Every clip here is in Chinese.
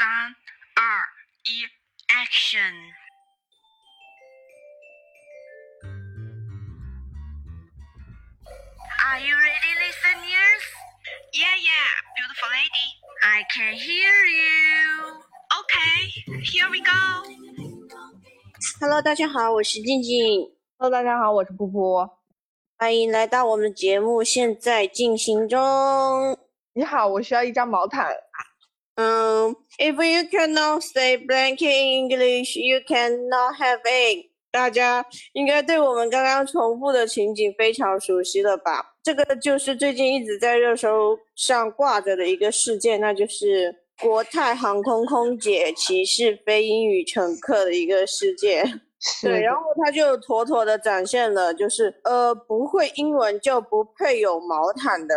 三、二、一，Action！Are you ready, listeners? Yeah, yeah, beautiful lady. I can hear you. Okay, here we go. Hello，大家好，我是静静，Hello，大家好，我是噗噗。欢迎来到我们的节目，现在进行中。你好，我需要一张毛毯。嗯，If you cannot say blank in English, you cannot have it。大家应该对我们刚刚重复的情景非常熟悉了吧？这个就是最近一直在热搜上挂着的一个事件，那就是国泰航空空姐歧视非英语乘客的一个事件。对，然后他就妥妥的展现了，就是呃，不会英文就不配有毛毯的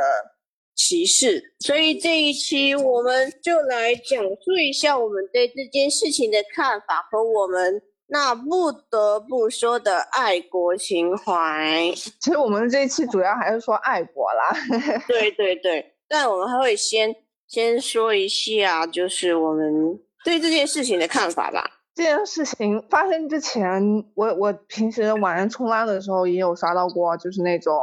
歧视。所以这一期我们就来讲述一下我们对这件事情的看法和我们那不得不说的爱国情怀。其实我们这一期主要还是说爱国啦。对对对，但我们还会先先说一下，就是我们对这件事情的看法吧。这件事情发生之前，我我平时晚上冲浪的时候也有刷到过，就是那种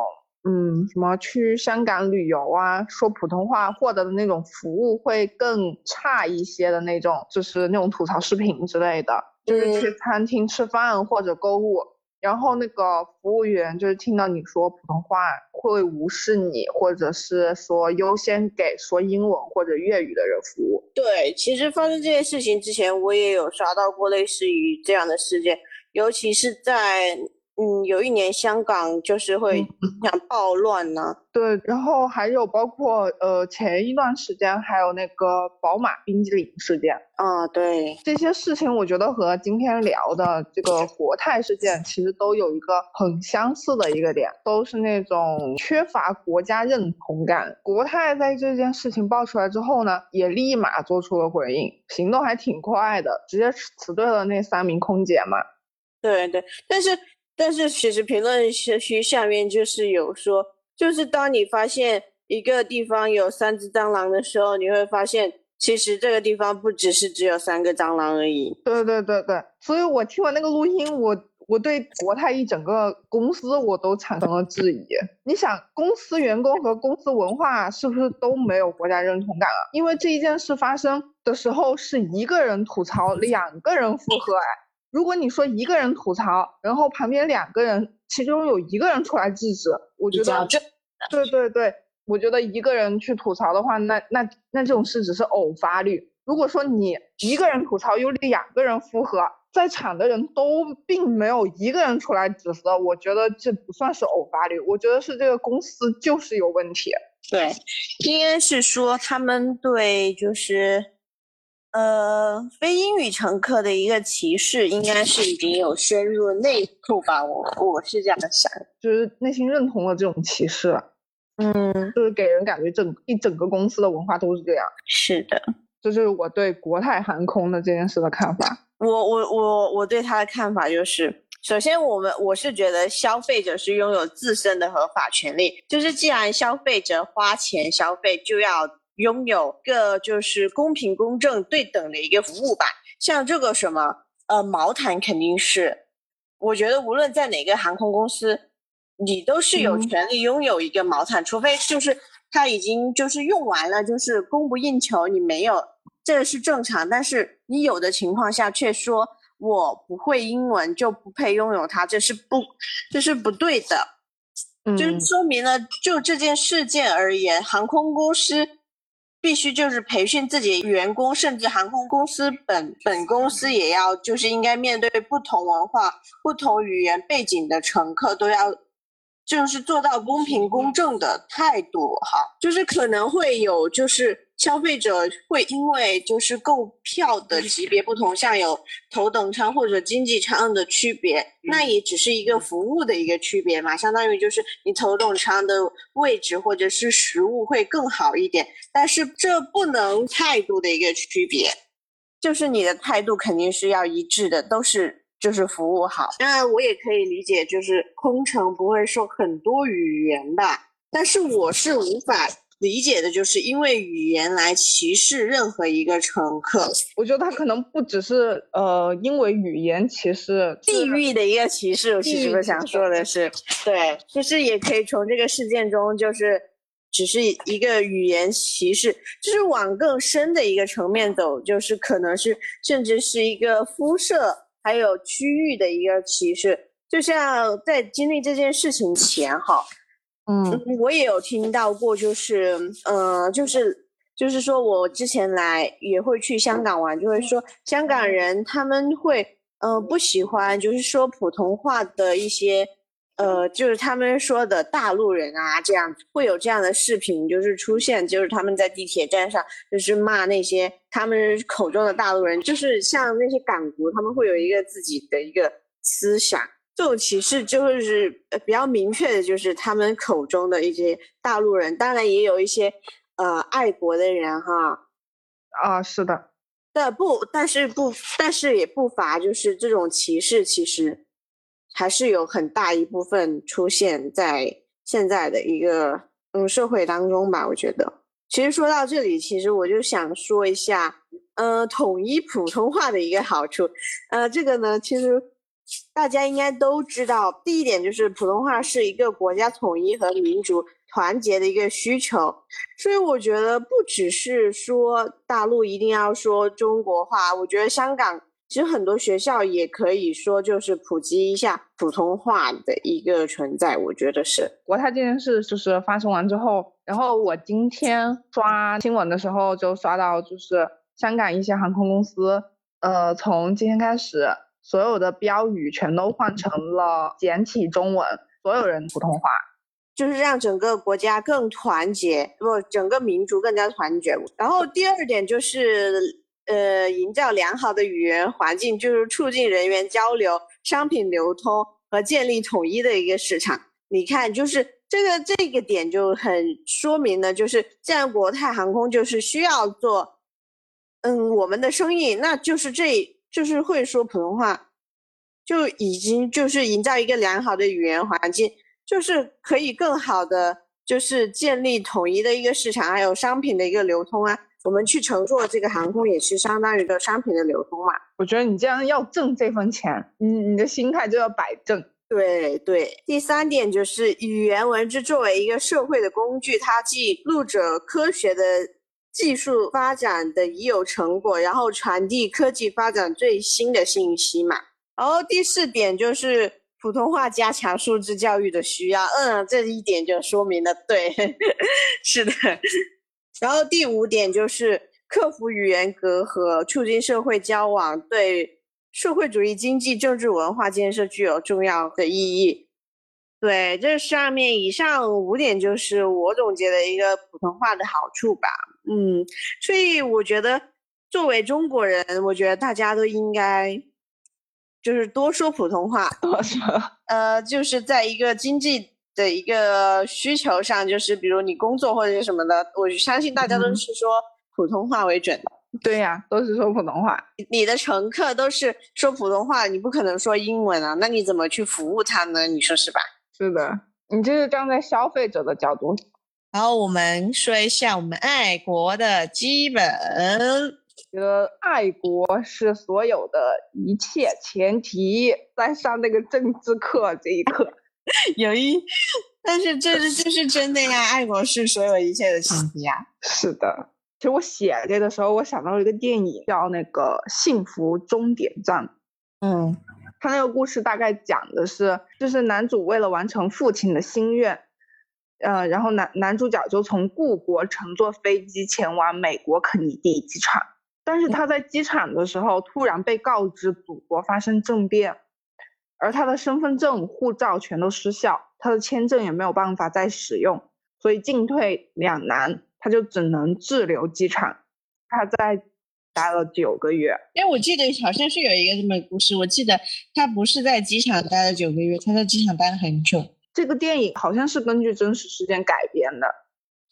嗯什么去香港旅游啊，说普通话获得的那种服务会更差一些的那种，就是那种吐槽视频之类的，就是去餐厅吃饭或者购物。然后那个服务员就是听到你说普通话，会无视你，或者是说优先给说英文或者粤语的人服务。对，其实发生这件事情之前，我也有刷到过类似于这样的事件，尤其是在嗯有一年香港就是会想暴乱呢、对，然后还有包括呃前一段时间还有那个宝马冰激凌事件，啊，对，这些事情我觉得和今天聊的这个国泰事件其实都有一个很相似的一个点，都是那种缺乏国家认同感。国泰在这件事情爆出来之后呢，也立马做出了回应，行动还挺快的，直接辞退了那三名空姐嘛。对对，但是但是其实评论区下面就是有说，就是当你发现一个地方有三只蟑螂的时候，你会发现其实这个地方不只是只有三个蟑螂而已。对对对对，所以我听完那个录音，我我对国泰一整个公司我都产生了质疑。你想，公司员工和公司文化是不是都没有国家认同感了？因为这一件事发生的时候是一个人吐槽，两个人附和，哎，如果你说一个人吐槽，然后旁边两个人，其中有一个人出来制止，我觉得，对对对，我觉得一个人去吐槽的话，那那那这种事只是偶发率。如果说你一个人吐槽，有两个人附和，在场的人都并没有一个人出来指责，我觉得这不算是偶发率，我觉得是这个公司就是有问题。对，应该是说他们对就是呃非英语乘客的一个歧视，应该是已经有深入内部吧，我我是这样想。就是内心认同了这种歧视了，嗯，就是给人感觉整一整个公司的文化都是这样。是的。这是我对国泰航空的这件事的看法。我我我我对他的看法就是，首先我们我是觉得消费者是拥有自身的合法权利，就是既然消费者花钱消费，就要拥有个就是公平、公正、对等的一个服务吧。像这个什么呃毛毯肯定是，我觉得无论在哪个航空公司，你都是有嗯权利拥有一个毛毯，除非就是它已经就是用完了，就是供不应求，你没有，这个是正常。但是你有的情况下却说我不会英文就不配拥有它，这是不这是不对的。就是嗯说明了，就这件事件而言，航空公司必须就是培训自己员工，甚至航空公司本本公司也要就是应该面对不同文化、不同语言背景的乘客，都要就是做到公平公正的态度哈。就是可能会有就是消费者会因为就是购票的级别不同，像有头等舱或者经济舱的区别，那也只是一个服务的一个区别嘛，相当于就是你头等舱的位置或者是食物会更好一点，但是这不能态度的一个区别，就是你的态度肯定是要一致的，都是就是服务好。当然，我也可以理解，就是空乘不会说很多语言吧，但是我是无法理解的就是因为语言来歧视任何一个乘客，我觉得他可能不只是呃因为语言歧视，地域的一个歧视。我其实我想说的是，对，就是也可以从这个事件中，就是只是一个语言歧视，就是往更深的一个层面走，就是可能是甚至是一个肤色还有区域的一个歧视。就像在经历这件事情前，哈。嗯，我也有听到过，就是，呃，就是，就是说我之前来也会去香港玩，就会说香港人他们会，呃，不喜欢就是说普通话的一些，呃，就是他们说的大陆人啊，这样会有这样的视频，就是出现，就是他们在地铁站上就是骂那些他们口中的大陆人，就是像那些港独，他们会有一个自己的一个思想。这种歧视就是呃比较明确的，就是他们口中的一些大陆人，当然也有一些呃爱国的人哈。啊，是的，但不，但是不，但是也不乏就是这种歧视，其实还是有很大一部分出现在现在的一个嗯社会当中吧。我觉得，其实说到这里，其实我就想说一下，呃，统一普通话的一个好处，呃，这个呢，其实。大家应该都知道，第一点就是普通话是一个国家统一和民族团结的一个需求，所以我觉得不只是说大陆一定要说中国话，我觉得香港其实很多学校也可以说就是普及一下普通话的一个存在，我觉得是国泰这件事就是发生完之后，然后我今天刷新闻的时候就刷到，就是香港一些航空公司，呃，从今天开始。所有的标语全都换成了简体中文，所有人普通话，就是让整个国家更团结，不，整个民族更加团结。然后第二点就是，呃，营造良好的语言环境，就是促进人员交流、商品流通和建立统一的一个市场。你看，就是这个这个点就很说明了，就是既然国泰航空就是需要做，嗯，我们的生意，那就是这。就是会说普通话，就已经就是营造一个良好的语言环境，就是可以更好的就是建立统一的一个市场，还有商品的一个流通啊。我们去乘坐这个航空也是相当于一个商品的流通嘛。我觉得你这样要挣这份钱，你你的心态就要摆正。对对。第三点就是语言文字作为一个社会的工具，它记录着科学的。技术发展的已有成果，然后传递科技发展最新的信息嘛。然后第四点就是普通话加强素质教育的需要，嗯，这一点就说明了，对，是的。然后第五点就是克服语言隔阂，促进社会交往，对社会主义经济、政治、文化建设具有重要的意义。对，这上面以上五点就是我总结的一个普通话的好处吧。嗯，所以我觉得作为中国人，我觉得大家都应该就是多说普通话，多说。呃，就是在一个经济的一个需求上，就是比如你工作或者是什么的，我相信大家都是说普通话为准。对呀，都是说普通话。你的乘客都是说普通话，你不可能说英文啊，那你怎么去服务他呢？你说是吧？是的，你这是站在消费者的角度。然后我们说一下我们爱国的基本，觉得爱国是所有的一切前提。在上那个政治课这一课，有一，但是这是这是真的呀，爱国是所有一切的前提呀。是的，其实我写这个的时候，我想到了一个电影，叫那个《幸福终点站》。嗯，他那个故事大概讲的是，就是男主为了完成父亲的心愿。呃，然后男男主角就从故国乘坐飞机前往美国肯尼迪机场，但是他在机场的时候突然被告知祖国发生政变，而他的身份证、护照全都失效，他的签证也没有办法再使用，所以进退两难，他就只能滞留机场。他在待了九个月。哎，我记得好像是有一个这么故事，我记得他不是在机场待了九个月，他在机场待了很久。这个电影好像是根据真实事件改编的，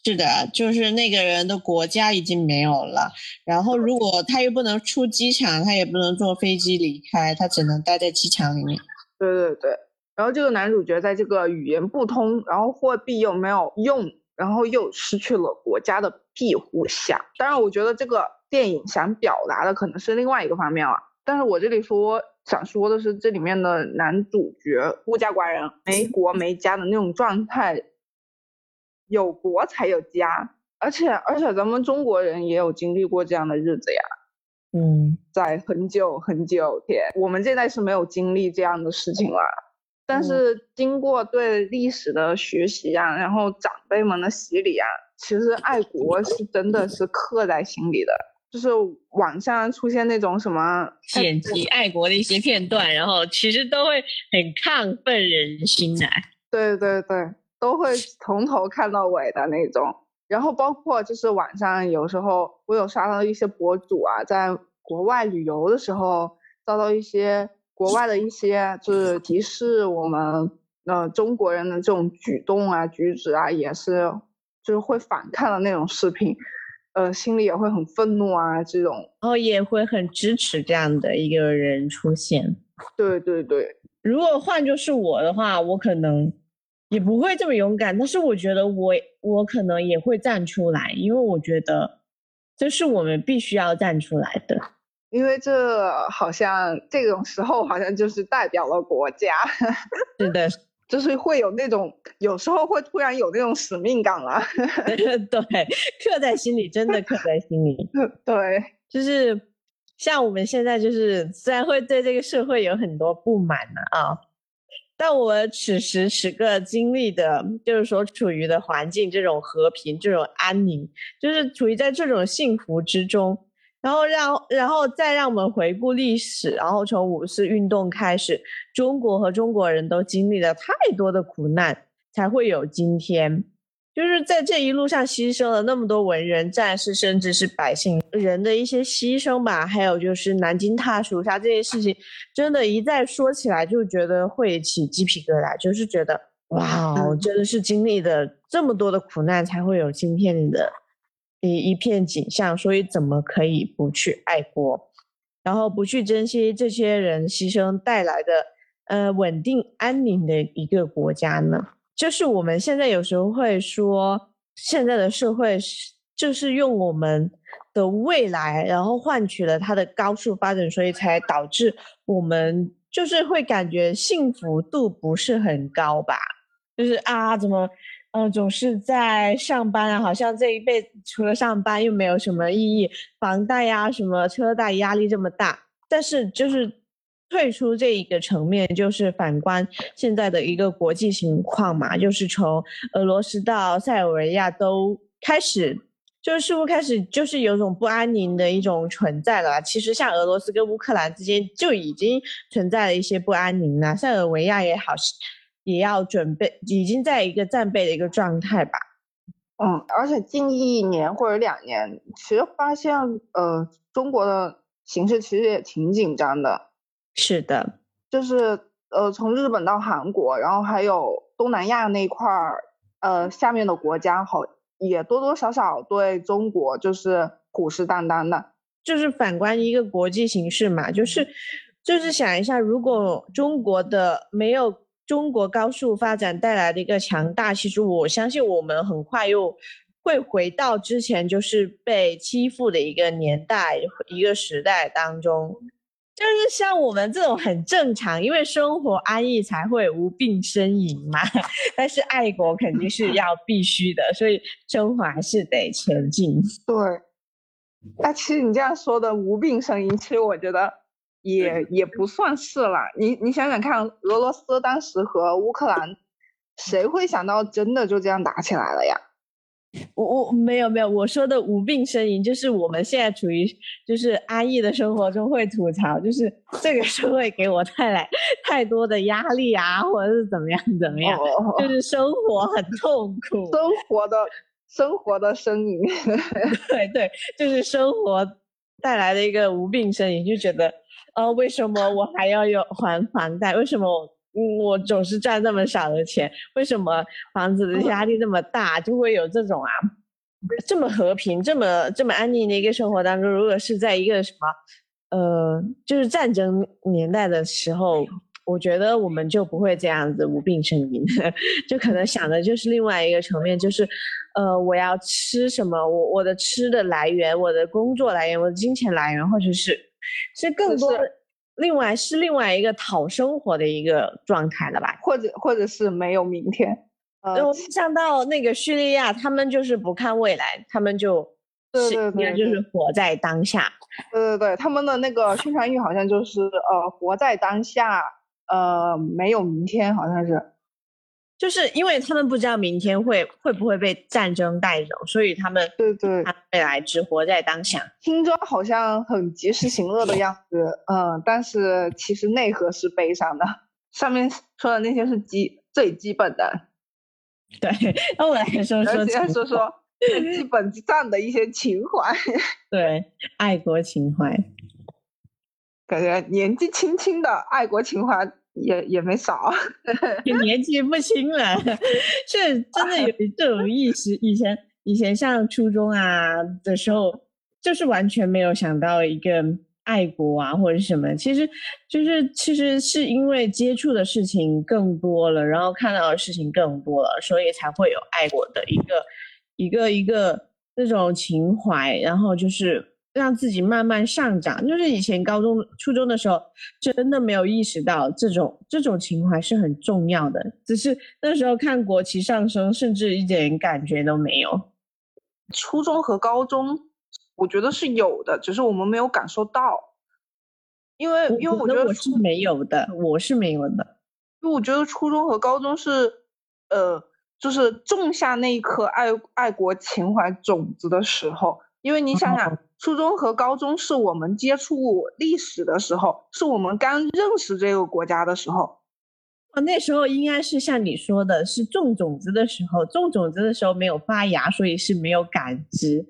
是的，就是那个人的国家已经没有了，然后如果他又不能出机场，他也不能坐飞机离开，他只能待在机场里面。对对对，然后这个男主角在这个语言不通，然后货币又没有用然后又失去了国家的庇护下。当然，我觉得这个电影想表达的可能是另外一个方面了。但是我这里说想说的是，这里面的男主角孤家寡人、没国没家的那种状态，有国才有家，而且而且咱们中国人也有经历过这样的日子呀。嗯，在很久很久前，我们现在是没有经历这样的事情了。但是经过对历史的学习啊，然后长辈们的洗礼啊，其实爱国是真的是刻在心里的。就是网上出现那种什么剪辑爱国的一些片段，然后其实都会很亢奋人心的。对对对，都会从头看到尾的那种。然后包括就是网上有时候我有刷到一些博主啊，在国外旅游的时候遭到一些。国外的一些就是歧视我们呃中国人的这种举动啊举止啊，也是就是会反抗的那种视频，呃，心里也会很愤怒啊这种，然后也会很支持这样的一个人出现。对对对，如果换作是我的话，我可能也不会这么勇敢，但是我觉得我我可能也会站出来，因为我觉得这是我们必须要站出来的。因为这好像这种时候好像就是代表了国家，是的，就是会有那种有时候会突然有那种使命感了，对，刻在心里，真的刻在心里。对，就是像我们现在就是虽然会对这个社会有很多不满呢啊，但我此时此刻经历的，就是所处于的环境这种和平、这种安宁，就是处于在这种幸福之中。然后让，然后再让我们回顾历史，然后从五四运动开始，中国和中国人都经历了太多的苦难，才会有今天。就是在这一路上牺牲了那么多文人战士，甚至是百姓人的一些牺牲吧。还有就是南京大屠杀这些事情，真的，一再说起来就觉得会起鸡皮疙瘩，就是觉得哇，真的是经历的这么多的苦难，才会有今天的。一一片景象，所以怎么可以不去爱国，然后不去珍惜这些人牺牲带来的呃稳定安宁的一个国家呢？就是我们现在有时候会说，现在的社会是就是用我们的未来，然后换取了它的高速发展，所以才导致我们就是会感觉幸福度不是很高吧？就是啊，怎么？嗯，总是在上班啊，好像这一辈子除了上班又没有什么意义，房贷呀、什么车贷压力这么大。但是就是退出这一个层面，就是反观现在的一个国际情况嘛，就是从俄罗斯到塞尔维亚都开始，就是似乎开始就是有种不安宁的一种存在了。其实像俄罗斯跟乌克兰之间就已经存在了一些不安宁了，塞尔维亚也好。也要准备，已经在一个战备的一个状态吧。嗯，而且近一年或者两年，其实发现，呃，中国的形势其实也挺紧张的。是的，就是呃，从日本到韩国，然后还有东南亚那块儿，呃，下面的国家好也多多少少对中国就是虎视眈眈的。就是反观一个国际形势嘛，就是就是想一下，如果中国的没有。中国高速发展带来的一个强大，其实我相信我们很快又会回到之前就是被欺负的一个年代、一个时代当中。就是像我们这种很正常，因为生活安逸才会无病呻吟嘛。但是爱国肯定是要 必须的，所以生活还是得前进。对，那，其实你这样说的无病呻吟，其实我觉得。也也不算是了，你你想想看，俄罗斯当时和乌克兰，谁会想到真的就这样打起来了呀？我我没有没有，我说的无病呻吟，就是我们现在处于就是安逸的生活中会吐槽，就是 这个社会给我带来 太多的压力啊，或者是怎么样怎么样，就是生活很痛苦，生活的生活的呻吟，对对，就是生活带来的一个无病呻吟，就觉得。呃，为什么我还要有还房贷？为什么嗯我总是赚那么少的钱？为什么房子的压力那么大？就会有这种啊，这么和平、这么这么安宁的一个生活当中，如果是在一个什么呃，就是战争年代的时候，我觉得我们就不会这样子无病呻吟，就可能想的就是另外一个层面，就是呃，我要吃什么，我我的吃的来源，我的工作来源，我的金钱来源，或者是是更多的另外是另外一个讨生活的一个状态了吧？或者或者是没有明天。呃，我想到那个叙利亚，他们就是不看未来，他们就对是对对就是活在当下。对对对，他们的那个宣传语好像就是呃，活在当下，呃，没有明天，好像是。就是因为他们不知道明天会会不会被战争带走，所以他们对对，他未来只活在当下。听着好像很及时行乐的样子，嗯，但是其实内核是悲伤的。上面说的那些是基最基本的，对，那我来说说而且情说说最基本上的一些情怀。对爱国情怀。感觉年纪轻轻的爱国情怀也也没少。也年纪不轻了，是真的有 这种意识。以前以前上初中啊的时候，就是完全没有想到一个爱国啊或者什么。其实就是其实是因为接触的事情更多了，然后看到的事情更多了，所以才会有爱国的一个一个一个那种情怀，然后就是。让自己慢慢上涨，就是以前高中、初中的时候，真的没有意识到这种这种情怀是很重要的。只是那时候看国旗上升，甚至一点感觉都没有。初中和高中，我觉得是有的，只是我们没有感受到。因为因为我觉得我是没有的，我是没有的。因为我觉得初中和高中是，呃，就是种下那一颗爱爱国情怀种子的时候。因为你想想，初中和高中是我们接触历史的时候，是我们刚认识这个国家的时候。哦，那时候应该是像你说的，是种种子的时候，种种子的时候没有发芽，所以是没有感知。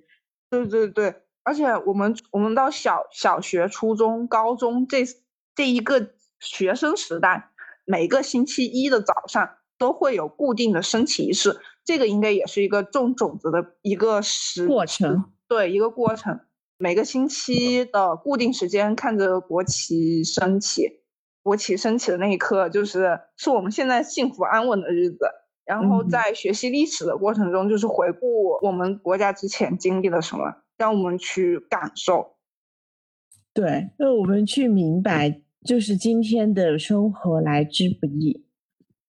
对对对，而且我们我们到小小学、初中、高中这这一个学生时代，每个星期一的早上都会有固定的升旗仪式，这个应该也是一个种种子的一个时过程。对一个过程，每个星期的固定时间看着国旗升起，国旗升起的那一刻，就是是我们现在幸福安稳的日子。然后在学习历史的过程中，就是回顾我们国家之前经历了什么，让我们去感受。对，让我们去明白，就是今天的生活来之不易。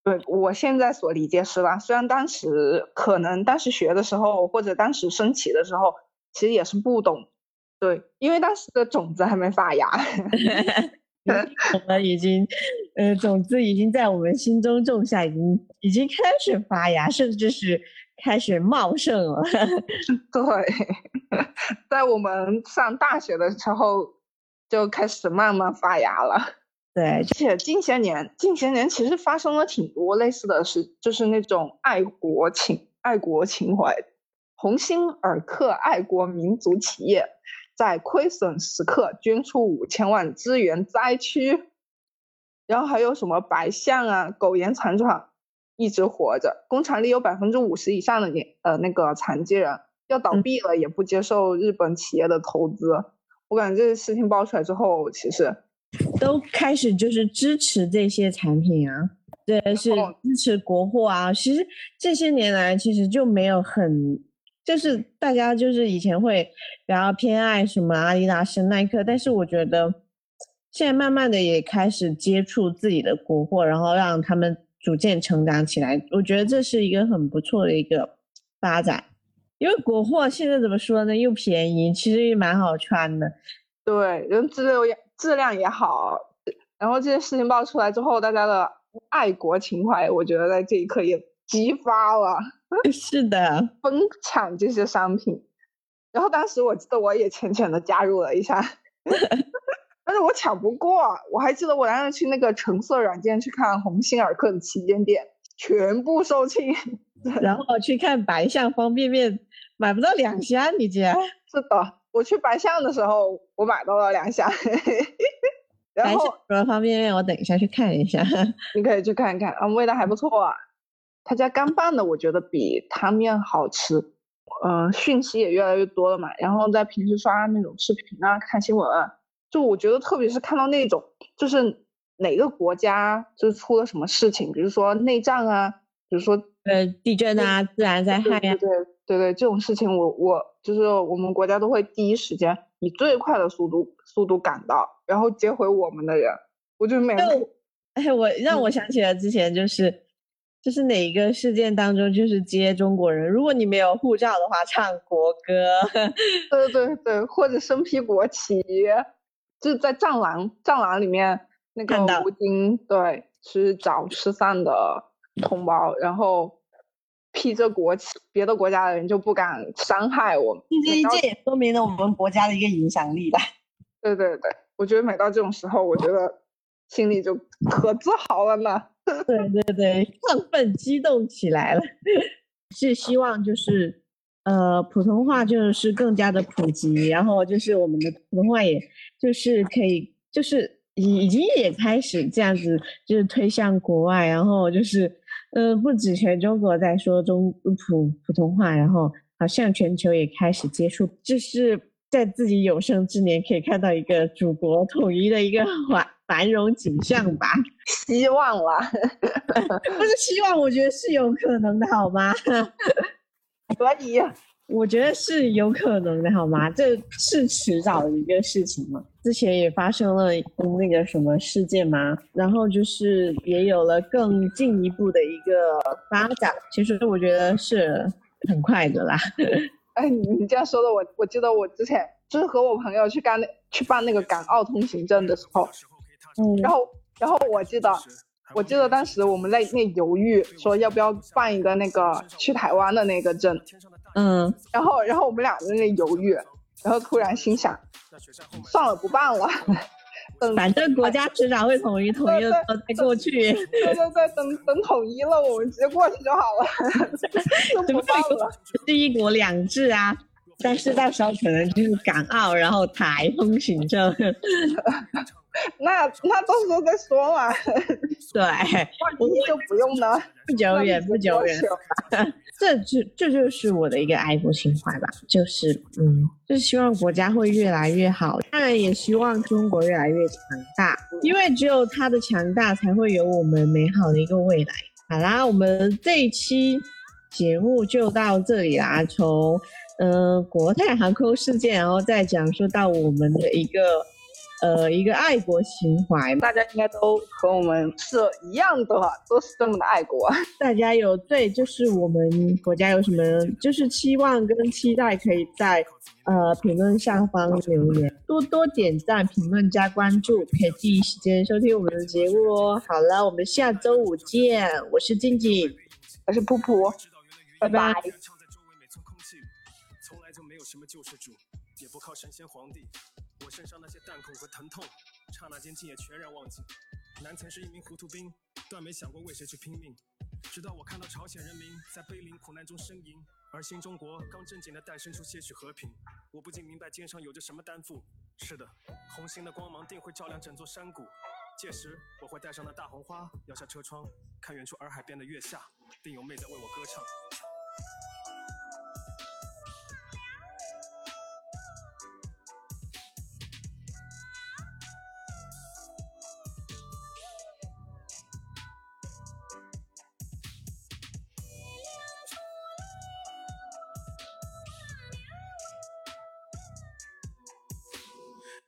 对我现在所理解是吧？虽然当时可能当时学的时候，或者当时升旗的时候。其实也是不懂，对，因为当时的种子还没发芽，我们已经，呃，种子已经在我们心中种下，已经已经开始发芽，甚至是开始茂盛了。对，在我们上大学的时候就开始慢慢发芽了。对，而且近些年，近些年其实发生了挺多类似的事，就是那种爱国情、爱国情怀。鸿星尔克爱国民族企业在亏损时刻捐出五千万支援灾区，然后还有什么白象啊、苟延残喘一直活着，工厂里有百分之五十以上的年呃那个残疾人要倒闭了，也不接受日本企业的投资。我感觉这些事情爆出来之后，其实都开始就是支持这些产品啊，对，是支持国货啊。其实这些年来，其实就没有很。就是大家就是以前会比较偏爱什么阿迪达斯、耐克，但是我觉得现在慢慢的也开始接触自己的国货，然后让他们逐渐成长起来。我觉得这是一个很不错的一个发展，因为国货现在怎么说呢？又便宜，其实也蛮好穿的。对，人质量也质量也好。然后这些事情爆出来之后，大家的爱国情怀，我觉得在这一刻也激发了。是的，疯抢这些商品，然后当时我记得我也浅浅的加入了一下，但是我抢不过。我还记得我当时去那个橙色软件去看鸿星尔克的旗舰店，全部售罄。然后去看白象方便面，买不到两箱，你竟然？是的，我去白象的时候，我买到了两箱。然后方便面，我等一下去看一下。你可以去看看，啊，味道还不错。啊。他家干拌的，我觉得比汤面好吃，嗯，讯息也越来越多了嘛。然后在平时刷那种视频啊，看新闻啊，就我觉得特别是看到那种，就是哪个国家就是出了什么事情，比如说内战啊，比如说呃地震啊、自然灾害呀，对对对，这种事情我我就是我们国家都会第一时间以最快的速度速度赶到，然后接回我们的人。我就每就哎，我让我想起了之前就是就是哪一个事件当中就是接中国人，如果你没有护照的话，唱国歌。对对对，或者身披国旗，就是在战狼战狼里面那个吴京对去找失散的同胞，然后披着国旗，别的国家的人就不敢伤害我们。这一这也说明了我们国家的一个影响力吧。对对对，我觉得每到这种时候，我觉得心里就可自豪了呢。对 对对，亢奋激动起来了，是希望就是呃普通话就是更加的普及，然后就是我们的普通话也就是可以就是已已经也开始这样子就是推向国外，然后就是呃不止全中国在说中普普通话，然后好像全球也开始接触，就是在自己有生之年可以看到一个祖国统一的一个繁繁荣景象吧。希望啦，不是希望，我觉得是有可能的，好吗？可以。我觉得是有可能的，好吗？这是迟早的一个事情嘛。之前也发生了那个什么事件嘛，然后就是也有了更进一步的一个发展。其实我觉得是很快的啦。哎，你你这样说的，我我记得我之前就是和我朋友去干那去办那个港澳通行证的时候，嗯，然后然后我记得我记得当时我们在那犹豫说要不要办一个那个去台湾的那个证，嗯，然后然后我们俩在那犹豫，然后突然心想，算了不办了，等反正国家迟早会统一，统一了再过去。对对对，等等统一了，我们直接过去就好了，就 不好了。是一国两制啊，但是到时候可能就是港澳，然后台风行证。那那到时候再说嘛，对，万一就不用呢。不久远，不久远。这就这就是我的一个爱国情怀吧，就是嗯，就是希望国家会越来越好，当然也希望中国越来越强大，因为只有它的强大，才会有我们美好的一个未来。好啦，我们这一期节目就到这里啦，从呃国泰航空事件，然后再讲述到我们的一个呃一个爱国情怀，大家应该都和我们是一样的，都是这么的爱国。大家有对，就是我们国家有什么就是期望跟期待，可以在呃评论下方留言，多多点赞、评论加关注，可以第一时间收听我们的节目哦。好了，我们下周五见，我是静静，我是噗噗，拜拜。唱在周围每寸空气，从来就没有什么救世主，也不靠神仙皇帝。我身上那些弹孔和疼痛，刹那间竟也全然忘记。南曾是一名糊涂兵，断没想过为谁去拼命。直到我看到朝鲜人民在悲凛苦难中呻吟，而新中国刚正经地诞生出些许和平，我不禁明白肩上有着什么担负。是的，红星的光芒定会照亮整座山谷。届时，我会带上那大红花，摇下车窗，看远处洱海边的月下，定有妹在为我歌唱。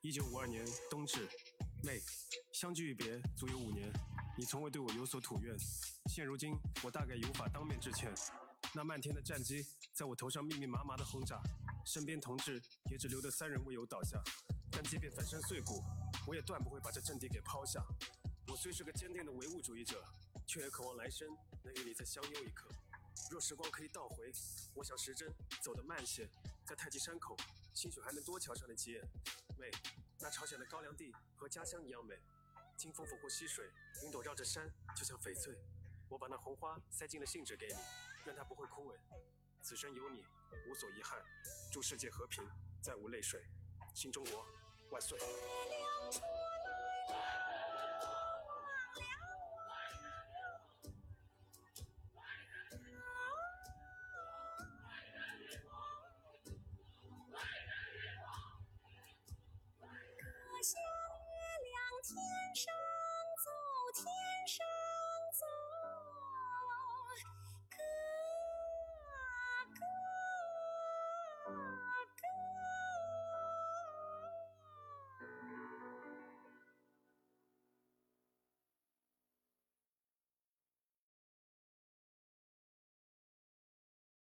一九五二年冬至，妹，相距一别足有五年，你从未对我有所吐怨。现如今，我大概已无法当面致歉。那漫天的战机在我头上密密麻麻的轰炸，身边同志也只留得三人未有倒下。但即便粉身碎骨，我也断不会把这阵地给抛下。我虽是个坚定的唯物主义者，却也渴望来生能与你再相拥一刻。若时光可以倒回，我想时针走得慢些，在太极山口，兴许还能多瞧上你几眼。美，那朝鲜的高粱地和家乡一样美，清风拂过溪水，云朵绕着山，就像翡翠。我把那红花塞进了信纸给你，愿它不会枯萎。此生有你，无所遗憾。祝世界和平，再无泪水。新中国万岁！